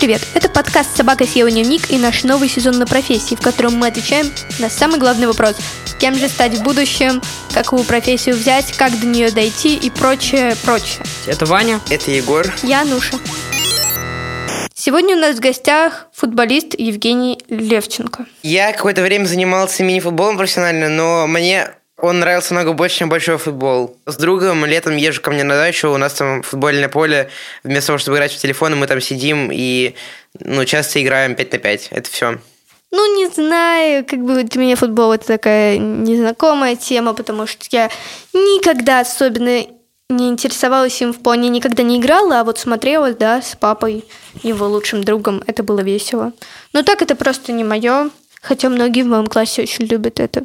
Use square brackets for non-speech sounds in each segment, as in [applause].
привет! Это подкаст «Собака съела дневник» и наш новый сезон на профессии, в котором мы отвечаем на самый главный вопрос – кем же стать в будущем, какую профессию взять, как до нее дойти и прочее, прочее. Это Ваня. Это Егор. Я Нуша. Сегодня у нас в гостях футболист Евгений Левченко. Я какое-то время занимался мини-футболом профессионально, но мне он нравился много больше, чем большой футбол. С другом летом езжу ко мне на дачу, у нас там футбольное поле. Вместо того, чтобы играть в телефон, мы там сидим и ну, часто играем 5 на 5. Это все. Ну, не знаю, как бы для меня футбол это такая незнакомая тема, потому что я никогда особенно не интересовалась им в плане, никогда не играла, а вот смотрела, да, с папой, его лучшим другом, это было весело. Но так это просто не мое, хотя многие в моем классе очень любят это,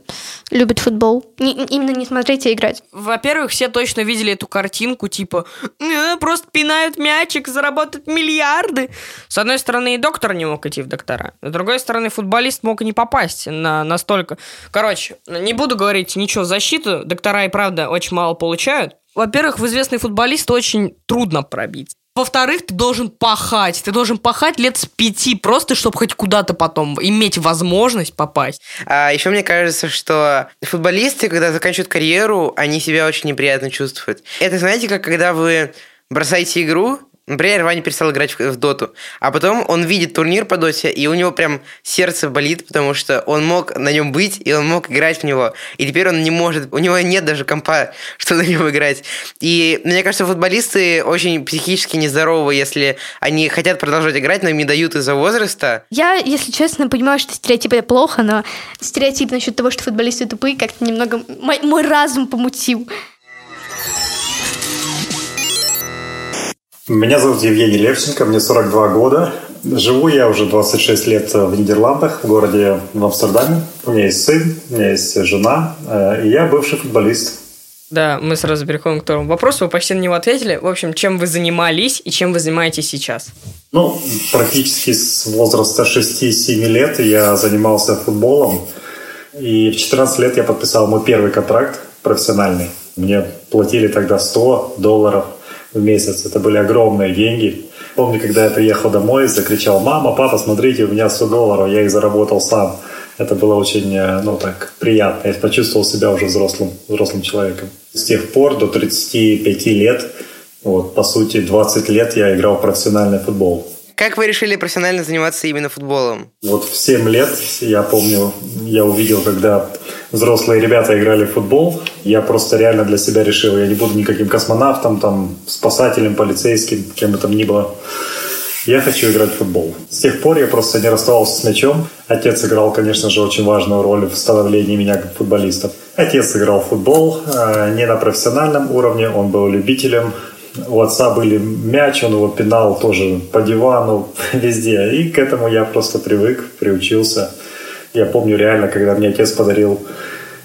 любят футбол. Не, именно не смотреть, а играть. Во-первых, все точно видели эту картинку, типа, э, просто пинают мячик, заработают миллиарды. С одной стороны, и доктор не мог идти в доктора, с другой стороны, футболист мог и не попасть на настолько. Короче, не буду говорить ничего в защиту, доктора и правда очень мало получают, во-первых, в известный футболист очень трудно пробить. Во-вторых, ты должен пахать. Ты должен пахать лет с пяти, просто чтобы хоть куда-то потом иметь возможность попасть. А еще мне кажется, что футболисты, когда заканчивают карьеру, они себя очень неприятно чувствуют. Это знаете, как когда вы бросаете игру, Например, Ваня перестал играть в, доту, а потом он видит турнир по доте, и у него прям сердце болит, потому что он мог на нем быть, и он мог играть в него. И теперь он не может, у него нет даже компа, [laughs] чтобы на нем играть. И мне кажется, футболисты очень психически нездоровы, если они хотят продолжать играть, но им не дают из-за возраста. Я, если честно, понимаю, что стереотип это плохо, но стереотип насчет того, что футболисты тупые, как-то немного мой, мой разум помутил. Меня зовут Евгений Левченко, мне 42 года. Живу я уже 26 лет в Нидерландах, в городе в Амстердаме. У меня есть сын, у меня есть жена, э, и я бывший футболист. Да, мы сразу переходим к второму вопросу. Вы почти на него ответили. В общем, чем вы занимались и чем вы занимаетесь сейчас? Ну, практически с возраста 6-7 лет я занимался футболом. И в 14 лет я подписал мой первый контракт профессиональный. Мне платили тогда 100 долларов в месяц. Это были огромные деньги. Помню, когда я приехал домой, закричал, мама, папа, смотрите, у меня 100 долларов, я их заработал сам. Это было очень, э, ну так, приятно. Я почувствовал себя уже взрослым, взрослым человеком. С тех пор до 35 лет, вот, по сути, 20 лет я играл в профессиональный футбол. Как вы решили профессионально заниматься именно футболом? Вот в 7 лет, я помню, я увидел, когда взрослые ребята играли в футбол, я просто реально для себя решил, я не буду никаким космонавтом, там, спасателем, полицейским, кем бы там ни было. Я хочу играть в футбол. С тех пор я просто не расставался с мячом. Отец играл, конечно же, очень важную роль в становлении меня как футболиста. Отец играл в футбол э, не на профессиональном уровне, он был любителем у отца были мяч, он его пинал тоже по дивану, [laughs] везде. И к этому я просто привык, приучился. Я помню реально, когда мне отец подарил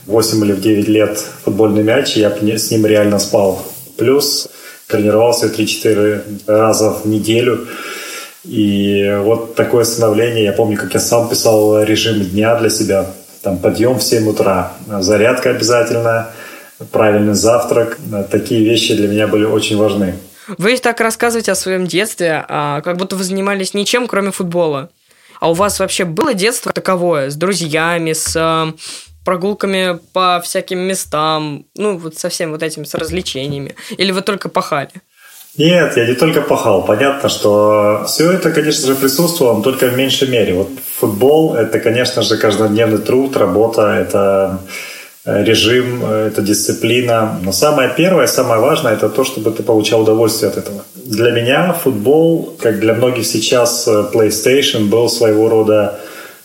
8 или в 9 лет футбольный мяч, я с ним реально спал. Плюс тренировался 3-4 раза в неделю. И вот такое становление, я помню, как я сам писал режим дня для себя. Там подъем в 7 утра, зарядка обязательно – правильный завтрак. Такие вещи для меня были очень важны. Вы так рассказываете о своем детстве, а как будто вы занимались ничем, кроме футбола. А у вас вообще было детство таковое, с друзьями, с э, прогулками по всяким местам, ну, вот со всем вот этим, с развлечениями? Или вы только пахали? Нет, я не только пахал. Понятно, что все это, конечно же, присутствовало, но только в меньшей мере. Вот футбол – это, конечно же, каждодневный труд, работа, это режим, э, это дисциплина. Но самое первое, самое важное, это то, чтобы ты получал удовольствие от этого. Для меня футбол, как для многих сейчас, э, PlayStation был своего рода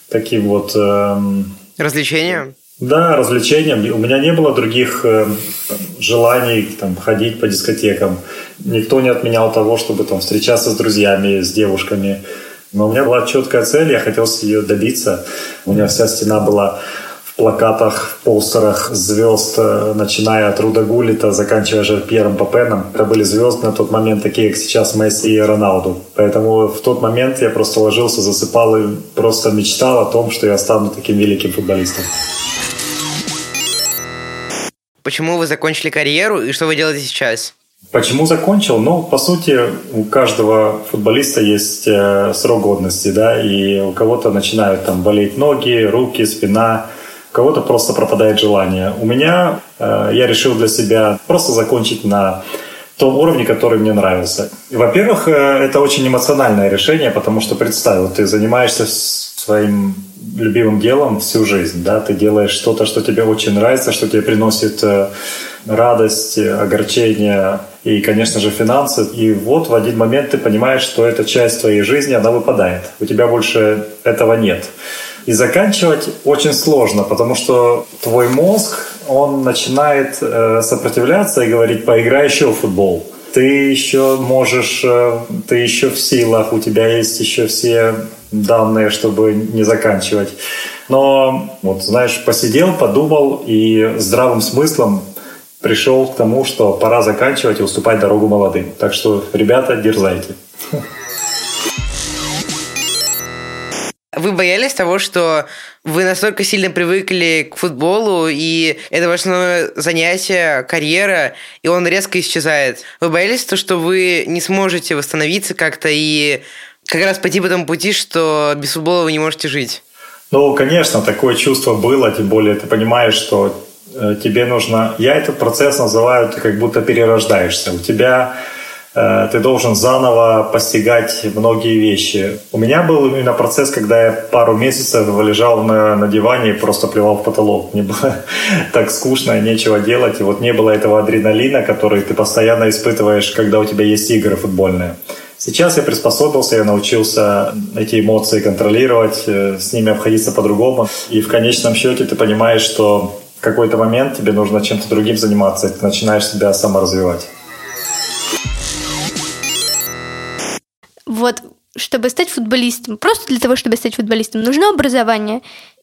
таким вот... Эм, развлечением? Да, развлечением. У меня не было других э, желаний там, ходить по дискотекам. Никто не отменял того, чтобы там, встречаться с друзьями, с девушками. Но у меня была четкая цель, я хотел ее добиться. У меня вся стена была плакатах, постерах звезд, э, начиная от Руда Гулита, заканчивая же Пьером Папеном. Это были звезды на тот момент, такие как сейчас Месси и Роналду. Поэтому в тот момент я просто ложился, засыпал и просто мечтал о том, что я стану таким великим футболистом. Почему вы закончили карьеру и что вы делаете сейчас? Почему закончил? Ну, по сути, у каждого футболиста есть э, срок годности, да, и у кого-то начинают там болеть ноги, руки, спина, кого-то просто пропадает желание. У меня э, я решил для себя просто закончить на том уровне, который мне нравился. Во-первых, э, это очень эмоциональное решение, потому что представь, ты занимаешься своим любимым делом всю жизнь, да, ты делаешь что-то, что тебе очень нравится, что тебе приносит э, радость, огорчение и, конечно же, финансы. И вот в один момент ты понимаешь, что эта часть твоей жизни, она выпадает. У тебя больше этого нет. И заканчивать очень сложно, потому что твой мозг, он начинает э, сопротивляться и говорить, поиграй еще в футбол. Ты еще можешь, э, ты еще в силах, у тебя есть еще все данные, чтобы не заканчивать. Но, вот, знаешь, посидел, подумал и здравым смыслом пришел к тому, что пора заканчивать и уступать дорогу молодым. Так что, ребята, дерзайте. [laughs] Вы боялись того, что вы настолько сильно привыкли к футболу, и это ваше основное занятие, карьера, и он резко исчезает. Вы боялись то, что вы не сможете восстановиться как-то и как раз пойти по тому пути, что без футбола вы не можете жить? Ну, конечно, такое чувство было, тем более ты понимаешь, что э, тебе нужно... Я этот процесс называю, ты как будто перерождаешься. У тебя ты должен заново постигать многие вещи. У меня был именно процесс, когда я пару месяцев лежал на, на диване и просто плевал в потолок. Мне было [laughs] так скучно нечего делать. И вот не было этого адреналина, который ты постоянно испытываешь, когда у тебя есть игры футбольные. Сейчас я приспособился, я научился эти эмоции контролировать, э, с ними обходиться по-другому. И в конечном счете ты понимаешь, что в какой-то момент тебе нужно чем-то другим заниматься, и ты начинаешь себя саморазвивать. Чтобы стать футболистом, просто для того, чтобы стать футболистом, нужно образование?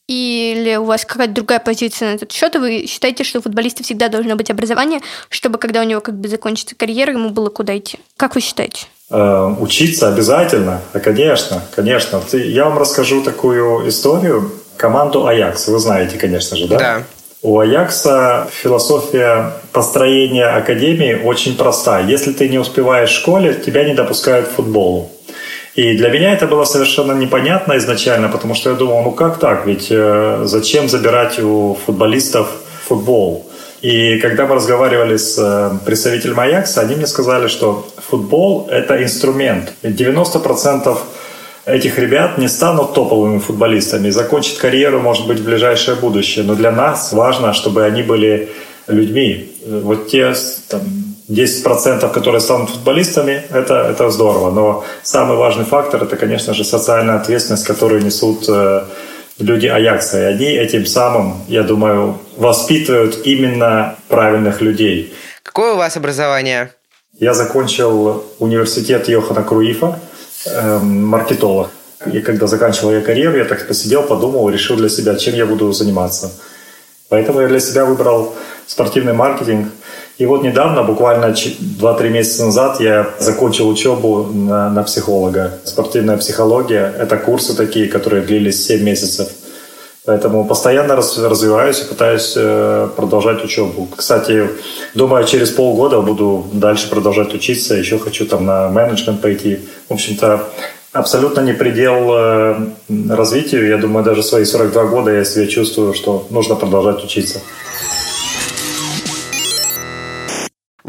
Или у вас какая-то другая позиция на этот счет, и вы считаете, что у футболиста всегда должно быть образование, чтобы когда у него как бы закончится карьера, ему было куда идти? Как вы считаете? Э, учиться обязательно, а, конечно, конечно. Я вам расскажу такую историю. Команду Аякс, вы знаете, конечно же, да? Да. У Аякса философия построения академии очень проста. Если ты не успеваешь в школе, тебя не допускают к футболу. И для меня это было совершенно непонятно изначально, потому что я думал, ну как так? Ведь э, зачем забирать у футболистов футбол? И когда мы разговаривали с э, представителем Аякса, они мне сказали, что футбол – это инструмент. 90% этих ребят не станут топовыми футболистами, закончат карьеру, может быть, в ближайшее будущее. Но для нас важно, чтобы они были людьми. Вот те там, 10%, которые станут футболистами, это, это здорово. Но самый важный фактор – это, конечно же, социальная ответственность, которую несут э, люди Аякса. И они этим самым, я думаю, воспитывают именно правильных людей. Какое у вас образование? Я закончил университет Йохана Круифа, э, маркетолог. И когда заканчивал я карьеру, я так посидел, подумал, решил для себя, чем я буду заниматься. Поэтому я для себя выбрал спортивный маркетинг. И вот недавно, буквально 2-3 месяца назад, я закончил учебу на, на психолога. Спортивная психология – это курсы такие, которые длились 7 месяцев. Поэтому постоянно развиваюсь и пытаюсь э, продолжать учебу. Кстати, думаю, через полгода буду дальше продолжать учиться. Еще хочу там на менеджмент пойти. В общем-то, абсолютно не предел э, развитию. Я думаю, даже свои 42 года я себя чувствую, что нужно продолжать учиться.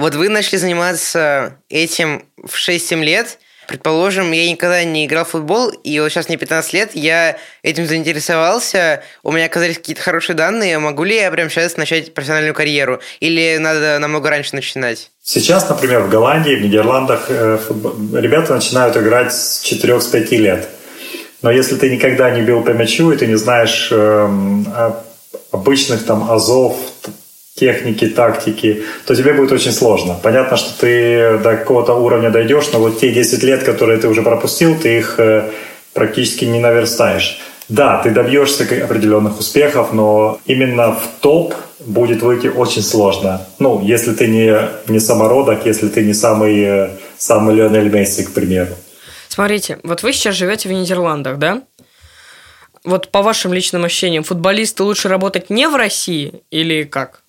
Вот вы начали заниматься этим в 6-7 лет. Предположим, я никогда не играл в футбол, и вот сейчас мне 15 лет, я этим заинтересовался, у меня оказались какие-то хорошие данные, могу ли я прямо сейчас начать профессиональную карьеру? Или надо намного раньше начинать? Сейчас, например, в Голландии, в Нидерландах э, футбол... ребята начинают играть с 4-5 лет. Но если ты никогда не бил по мячу, и ты не знаешь э, обычных там азов, техники, тактики, то тебе будет очень сложно. Понятно, что ты до какого-то уровня дойдешь, но вот те 10 лет, которые ты уже пропустил, ты их э, практически не наверстаешь. Да, ты добьешься определенных успехов, но именно в топ будет выйти очень сложно. Ну, если ты не, не самородок, если ты не самый, э, самый Лионель Месси, к примеру. Смотрите, вот вы сейчас живете в Нидерландах, да? Вот по вашим личным ощущениям, футболисты лучше работать не в России или как?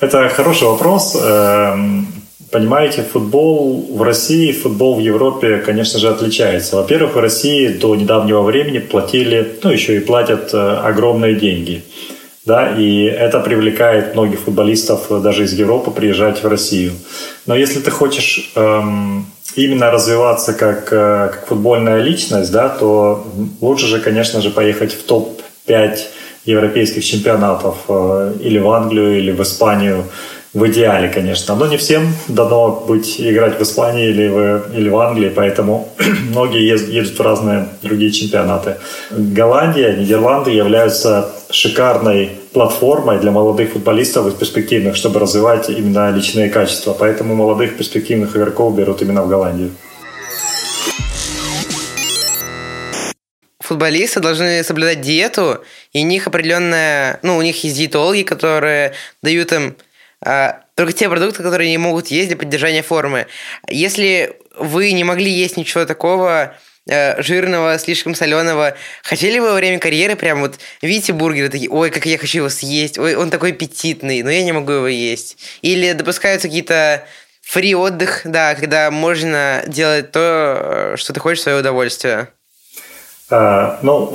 Это хороший вопрос. Эм, Понимаете, футбол в России, футбол в Европе, конечно же, отличается. Во-первых, в России до недавнего времени платили, ну, еще и платят э, огромные деньги. Да, и это привлекает многих футболистов даже из Европы приезжать в Россию. Но если ты хочешь эм, именно развиваться как, э, как футбольная личность, да, то лучше же, конечно же, поехать в топ-5 европейских чемпионатов э, или в Англию, или в Испанию, в идеале, конечно. Но не всем дано быть играть в Испании или в, или в Англии, поэтому [clears throat] многие едут в разные другие чемпионаты. Голландия, Нидерланды являются шикарной платформой для молодых футболистов и перспективных, чтобы развивать именно личные качества. Поэтому молодых перспективных игроков берут именно в Голландию. Футболисты должны соблюдать диету, и у них определенная, ну, у них есть диетологи, которые дают им а, только те продукты, которые они могут есть для поддержания формы. Если вы не могли есть ничего такого э, жирного, слишком соленого, хотели вы во время карьеры прям вот видите бургеры такие, ой, как я хочу его съесть, ой, он такой аппетитный, но я не могу его есть. Или допускаются какие-то фри отдых, да, когда можно делать то, э, что ты хочешь в свое удовольствие. А, ну,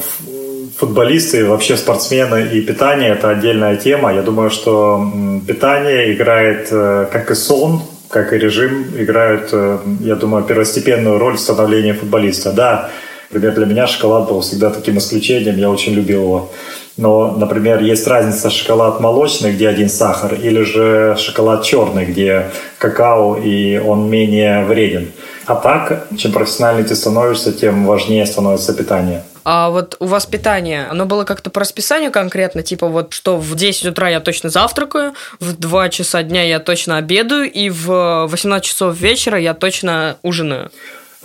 футболисты, вообще спортсмены и питание – это отдельная тема. Я думаю, что питание играет, э, как и сон, как и режим, играют, э, я думаю, первостепенную роль в становлении футболиста. Да, например, для меня шоколад был всегда таким исключением, я очень любил его. Но, например, есть разница шоколад молочный, где один сахар, или же шоколад черный, где какао, и он менее вреден. А так, чем профессиональнее ты становишься, тем важнее становится питание. А вот у вас питание, оно было как-то по расписанию конкретно? Типа вот, что в 10 утра я точно завтракаю, в 2 часа дня я точно обедаю, и в 18 часов вечера я точно ужинаю?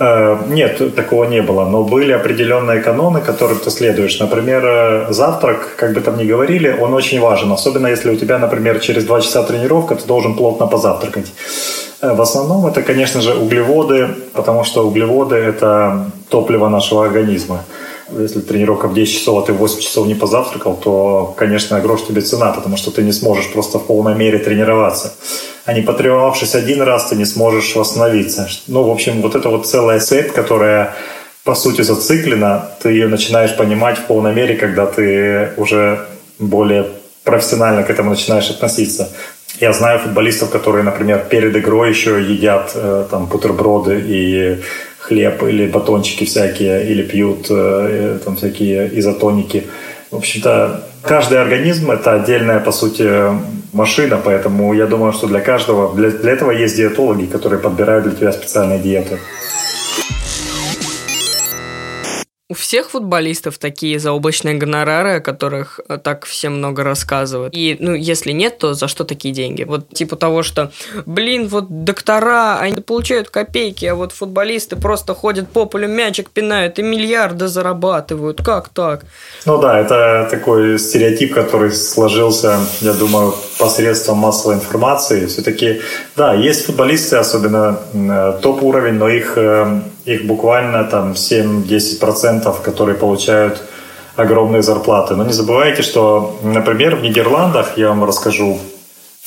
Э, нет, такого не было, но были определенные каноны, которым ты следуешь. Например, э, завтрак, как бы там ни говорили, он очень важен, особенно если у тебя, например, через 2 часа тренировка, ты должен плотно позавтракать. Э, в основном это, конечно же, углеводы, потому что углеводы – это топливо нашего организма. Если тренировка в 10 часов, а ты в 8 часов не позавтракал, то, конечно, грош тебе цена, потому что ты не сможешь просто в полной мере тренироваться. А не потренировавшись один раз, ты не сможешь восстановиться. Ну, в общем, вот это вот целая цепь, которая по сути зациклена, ты ее начинаешь понимать в полной мере, когда ты уже более профессионально к этому начинаешь относиться. Я знаю футболистов, которые, например, перед игрой еще едят э, там бутерброды и хлеб или батончики всякие, или пьют э, э, там всякие изотоники. В общем-то, каждый организм – это отдельная, по сути, машина, поэтому я думаю, что для каждого, для, для этого есть диетологи, которые подбирают для тебя специальные диеты. У всех футболистов такие заоблачные гонорары, о которых э, так все много рассказывают. И, ну, если нет, то за что такие деньги? Вот типа того, что, блин, вот доктора, они получают копейки, а вот футболисты просто ходят по полю, мячик пинают и миллиарды зарабатывают. Как так? Ну да, это такой стереотип, который сложился, я думаю, посредством массовой информации. Все-таки, да, есть футболисты, особенно э, топ-уровень, но их э, их буквально там 7-10%, которые получают огромные зарплаты. Но не забывайте, что, например, в Нидерландах, я вам расскажу,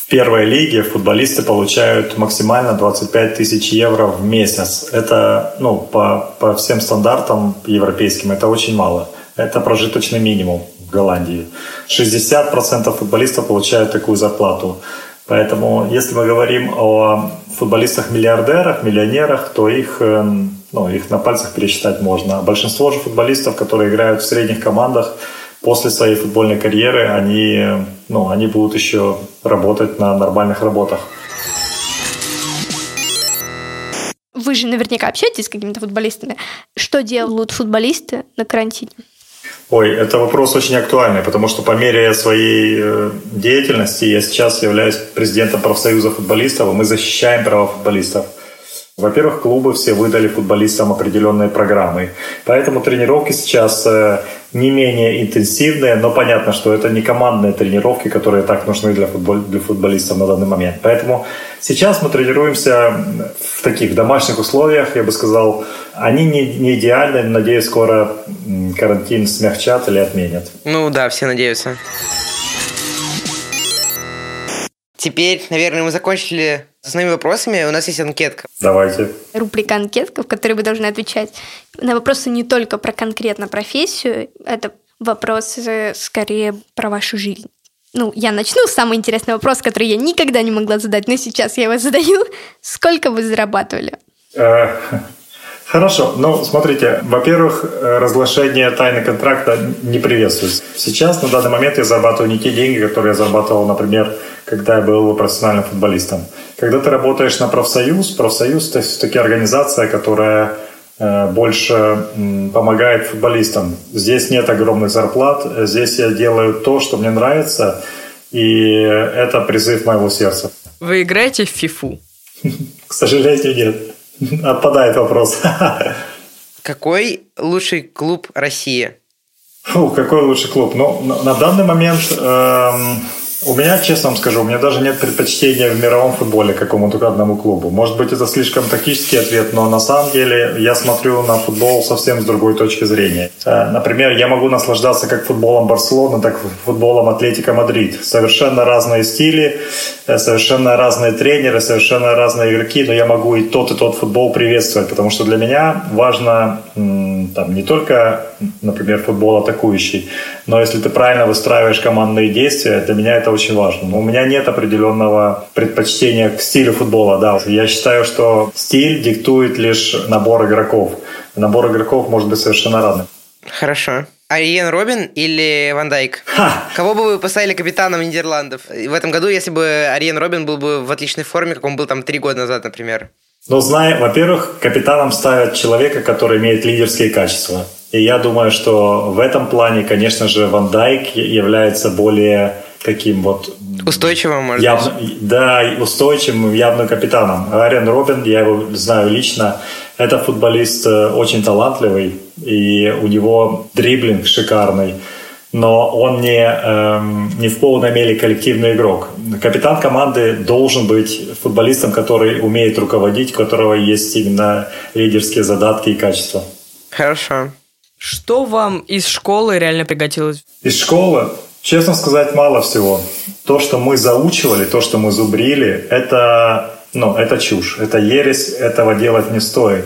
в первой лиге футболисты получают максимально 25 тысяч евро в месяц. Это, ну, по, по всем стандартам европейским, это очень мало. Это прожиточный минимум в Голландии. 60% футболистов получают такую зарплату. Поэтому, если мы говорим о футболистах-миллиардерах, миллионерах, то их эм, ну, их на пальцах пересчитать можно. Большинство же футболистов, которые играют в средних командах, после своей футбольной карьеры, они, ну, они будут еще работать на нормальных работах. Вы же наверняка общаетесь с какими-то футболистами. Что делают футболисты на карантине? Ой, это вопрос очень актуальный, потому что по мере своей э, деятельности я сейчас являюсь президентом профсоюза футболистов, и мы защищаем права футболистов. Во-первых, клубы все выдали футболистам определенные программы. Поэтому тренировки сейчас э, не менее интенсивные, но понятно, что это не командные тренировки, которые так нужны для, футбол, для футболистов на данный момент. Поэтому сейчас мы тренируемся в таких домашних условиях, я бы сказал. Они не, не идеальны, надеюсь, скоро карантин смягчат или отменят. Ну да, все надеются. Теперь, наверное, мы закончили основными вопросами у нас есть анкетка. Давайте. Рубрика анкетка, в которой вы должны отвечать на вопросы не только про конкретно профессию, это вопросы скорее про вашу жизнь. Ну, я начну. Самый интересный вопрос, который я никогда не могла задать, но сейчас я его задаю. Сколько вы зарабатывали? [laughs] Хорошо. Ну, смотрите, во-первых, э, разглашение тайны контракта не приветствуется. Сейчас, на данный момент, я зарабатываю не те деньги, которые я зарабатывал, например, когда я был профессиональным футболистом. Когда ты работаешь на профсоюз, профсоюз – это все-таки организация, которая э, больше помогает футболистам. Здесь нет огромных зарплат, здесь я делаю то, что мне нравится, и это призыв моего сердца. Вы играете в фифу? [laughs] К сожалению, нет. [laughs] Отпадает вопрос. Какой лучший клуб России? Фу, какой лучший клуб? Ну, на, на данный момент эм, у меня, честно вам скажу, у меня даже нет предпочтения в мировом футболе какому-то одному клубу. Может быть, это слишком тактический ответ, но на самом деле я смотрю на футбол совсем с другой точки зрения. Э, например, я могу наслаждаться как футболом Барселоны, так и футболом Атлетика Мадрид. Совершенно разные стили, э, совершенно разные тренеры, совершенно разные игроки, но я могу и тот, и тот футбол приветствовать, потому что для меня важно там, не только, например, футбол атакующий, но если ты правильно выстраиваешь командные действия, для меня это очень важно. Но у меня нет определенного предпочтения к стилю футбола. Да. Я считаю, что стиль диктует лишь набор игроков. Набор игроков может быть совершенно разным. Хорошо. Ариен Робин или Ван Дайк? Ха! Кого бы вы поставили капитаном Нидерландов в этом году, если бы Ариен Робин был бы в отличной форме, как он был там три года назад, например? Ну, зная, во-первых, капитаном ставят человека, который имеет лидерские качества. И я думаю, что в этом плане, конечно же, Ван Дайк является более таким вот... Устойчивым, может явно, быть? Да, устойчивым, явным капитаном. Ариан Робин, я его знаю лично, это футболист э, очень талантливый, и у него дриблинг шикарный но он не, эм, не в полной мере коллективный игрок. Капитан команды должен быть футболистом, который умеет руководить, у которого есть именно лидерские задатки и качества. Хорошо. Что вам из школы реально пригодилось? Из школы, честно сказать, мало всего. То, что мы заучивали, то, что мы зубрили, это, ну, это чушь, это ересь, этого делать не стоит.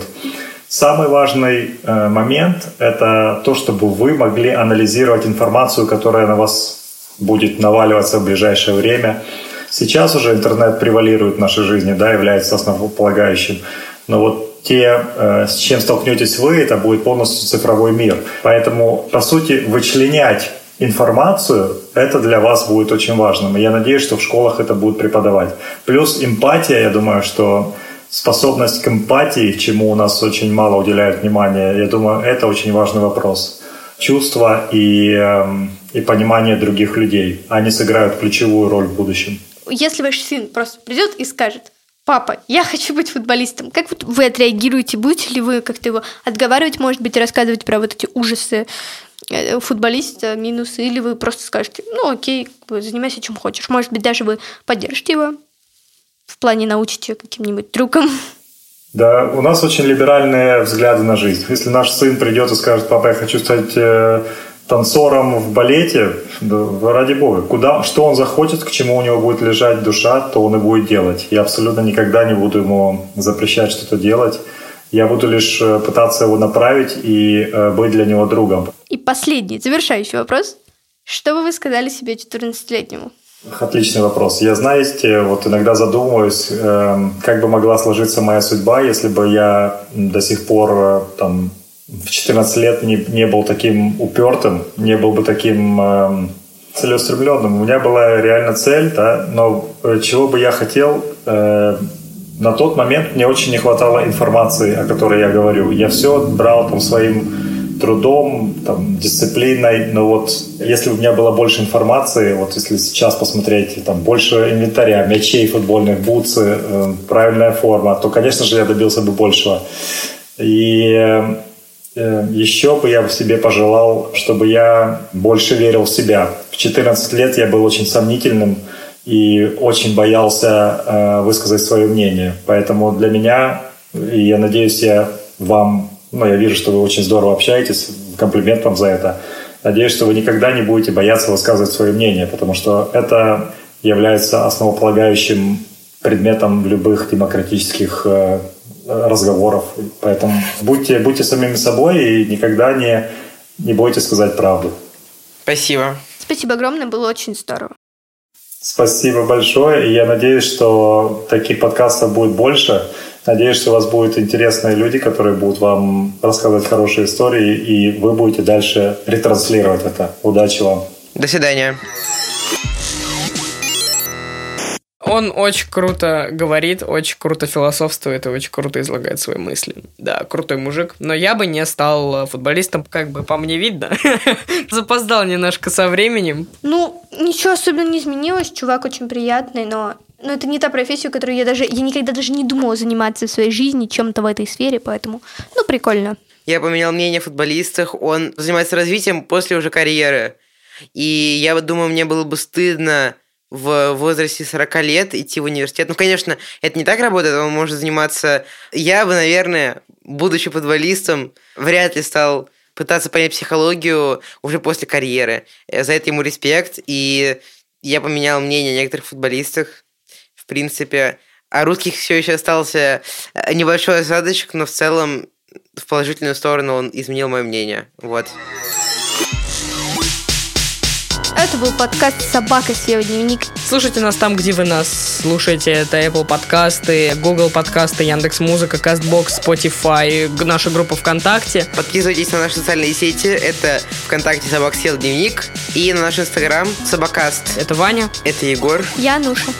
Самый важный э, момент – это то, чтобы вы могли анализировать информацию, которая на вас будет наваливаться в ближайшее время. Сейчас уже интернет превалирует в нашей жизни, да, является основополагающим. Но вот те, э, с чем столкнетесь вы, это будет полностью цифровой мир. Поэтому, по сути, вычленять информацию, это для вас будет очень важным. И я надеюсь, что в школах это будут преподавать. Плюс эмпатия, я думаю, что способность к эмпатии, чему у нас очень мало уделяют внимания, я думаю, это очень важный вопрос. Чувства и, эм, и понимание других людей, они сыграют ключевую роль в будущем. Если ваш сын просто придет и скажет, папа, я хочу быть футболистом, как вы отреагируете? Будете ли вы как-то его отговаривать, может быть, рассказывать про вот эти ужасы э, футболиста, минусы, или вы просто скажете, ну окей, занимайся чем хочешь. Может быть, даже вы поддержите его, в плане научите каким-нибудь трюкам? Да, у нас очень либеральные взгляды на жизнь. Если наш сын придет и скажет, папа, я хочу стать э, танцором в балете, да, ради бога, куда, что он захочет, к чему у него будет лежать душа, то он и будет делать. Я абсолютно никогда не буду ему запрещать что-то делать. Я буду лишь э, пытаться его направить и э, быть для него другом. И последний, завершающий вопрос. Что бы вы сказали себе 14-летнему? Отличный вопрос. Я, знаете, вот иногда задумываюсь, э, как бы могла сложиться моя судьба, если бы я до сих пор э, там, в 14 лет не, не был таким упертым, не был бы таким э, целеустремленным. У меня была реально цель, да, но э, чего бы я хотел, э, на тот момент мне очень не хватало информации, о которой я говорю. Я все брал там своим трудом, там, дисциплиной, но вот если бы у меня было больше информации, вот если сейчас посмотреть, там, больше инвентаря, мячей футбольных, бутсы, э, правильная форма, то, конечно же, я добился бы большего. И э, еще бы я себе пожелал, чтобы я больше верил в себя. В 14 лет я был очень сомнительным и очень боялся э, высказать свое мнение. Поэтому для меня, и я надеюсь, я вам ну, я вижу, что вы очень здорово общаетесь. Комплимент вам за это. Надеюсь, что вы никогда не будете бояться высказывать свое мнение, потому что это является основополагающим предметом любых демократических э, разговоров. Поэтому будьте, будьте самими собой и никогда не, не бойтесь сказать правду. Спасибо. Спасибо огромное, было очень здорово. Спасибо большое. И я надеюсь, что таких подкастов будет больше. Надеюсь, что у вас будут интересные люди, которые будут вам рассказывать хорошие истории, и вы будете дальше ретранслировать это. Удачи вам. До свидания. Он очень круто говорит, очень круто философствует и очень круто излагает свои мысли. Да, крутой мужик. Но я бы не стал футболистом, как бы по мне видно. [laughs] Запоздал немножко со временем. Ну, ничего особенно не изменилось. Чувак очень приятный, но но это не та профессия, которую я даже... Я никогда даже не думала заниматься в своей жизни чем-то в этой сфере, поэтому... Ну, прикольно. Я поменял мнение о футболистах. Он занимается развитием после уже карьеры. И я думаю, мне было бы стыдно в возрасте 40 лет идти в университет. Ну, конечно, это не так работает, он может заниматься... Я бы, наверное, будучи футболистом, вряд ли стал пытаться понять психологию уже после карьеры. За это ему респект, и я поменял мнение о некоторых футболистах. В принципе, а русских все еще остался э, небольшой осадочек, но в целом в положительную сторону он изменил мое мнение. Вот. Это был подкаст «Собака съела дневник». Слушайте нас там, где вы нас слушаете. Это Apple подкасты, Google подкасты, Яндекс Музыка, Castbox, Spotify, наша группа ВКонтакте. Подписывайтесь на наши социальные сети. Это ВКонтакте «Собак съел дневник» и на наш Инстаграм «Собакаст». Это Ваня. Это Егор. Я Нуша.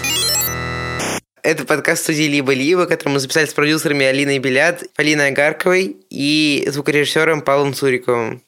Это подкаст студии «Либо-либо», который мы записали с продюсерами Алиной Белят, Полиной Агарковой и звукорежиссером Павлом Цуриковым.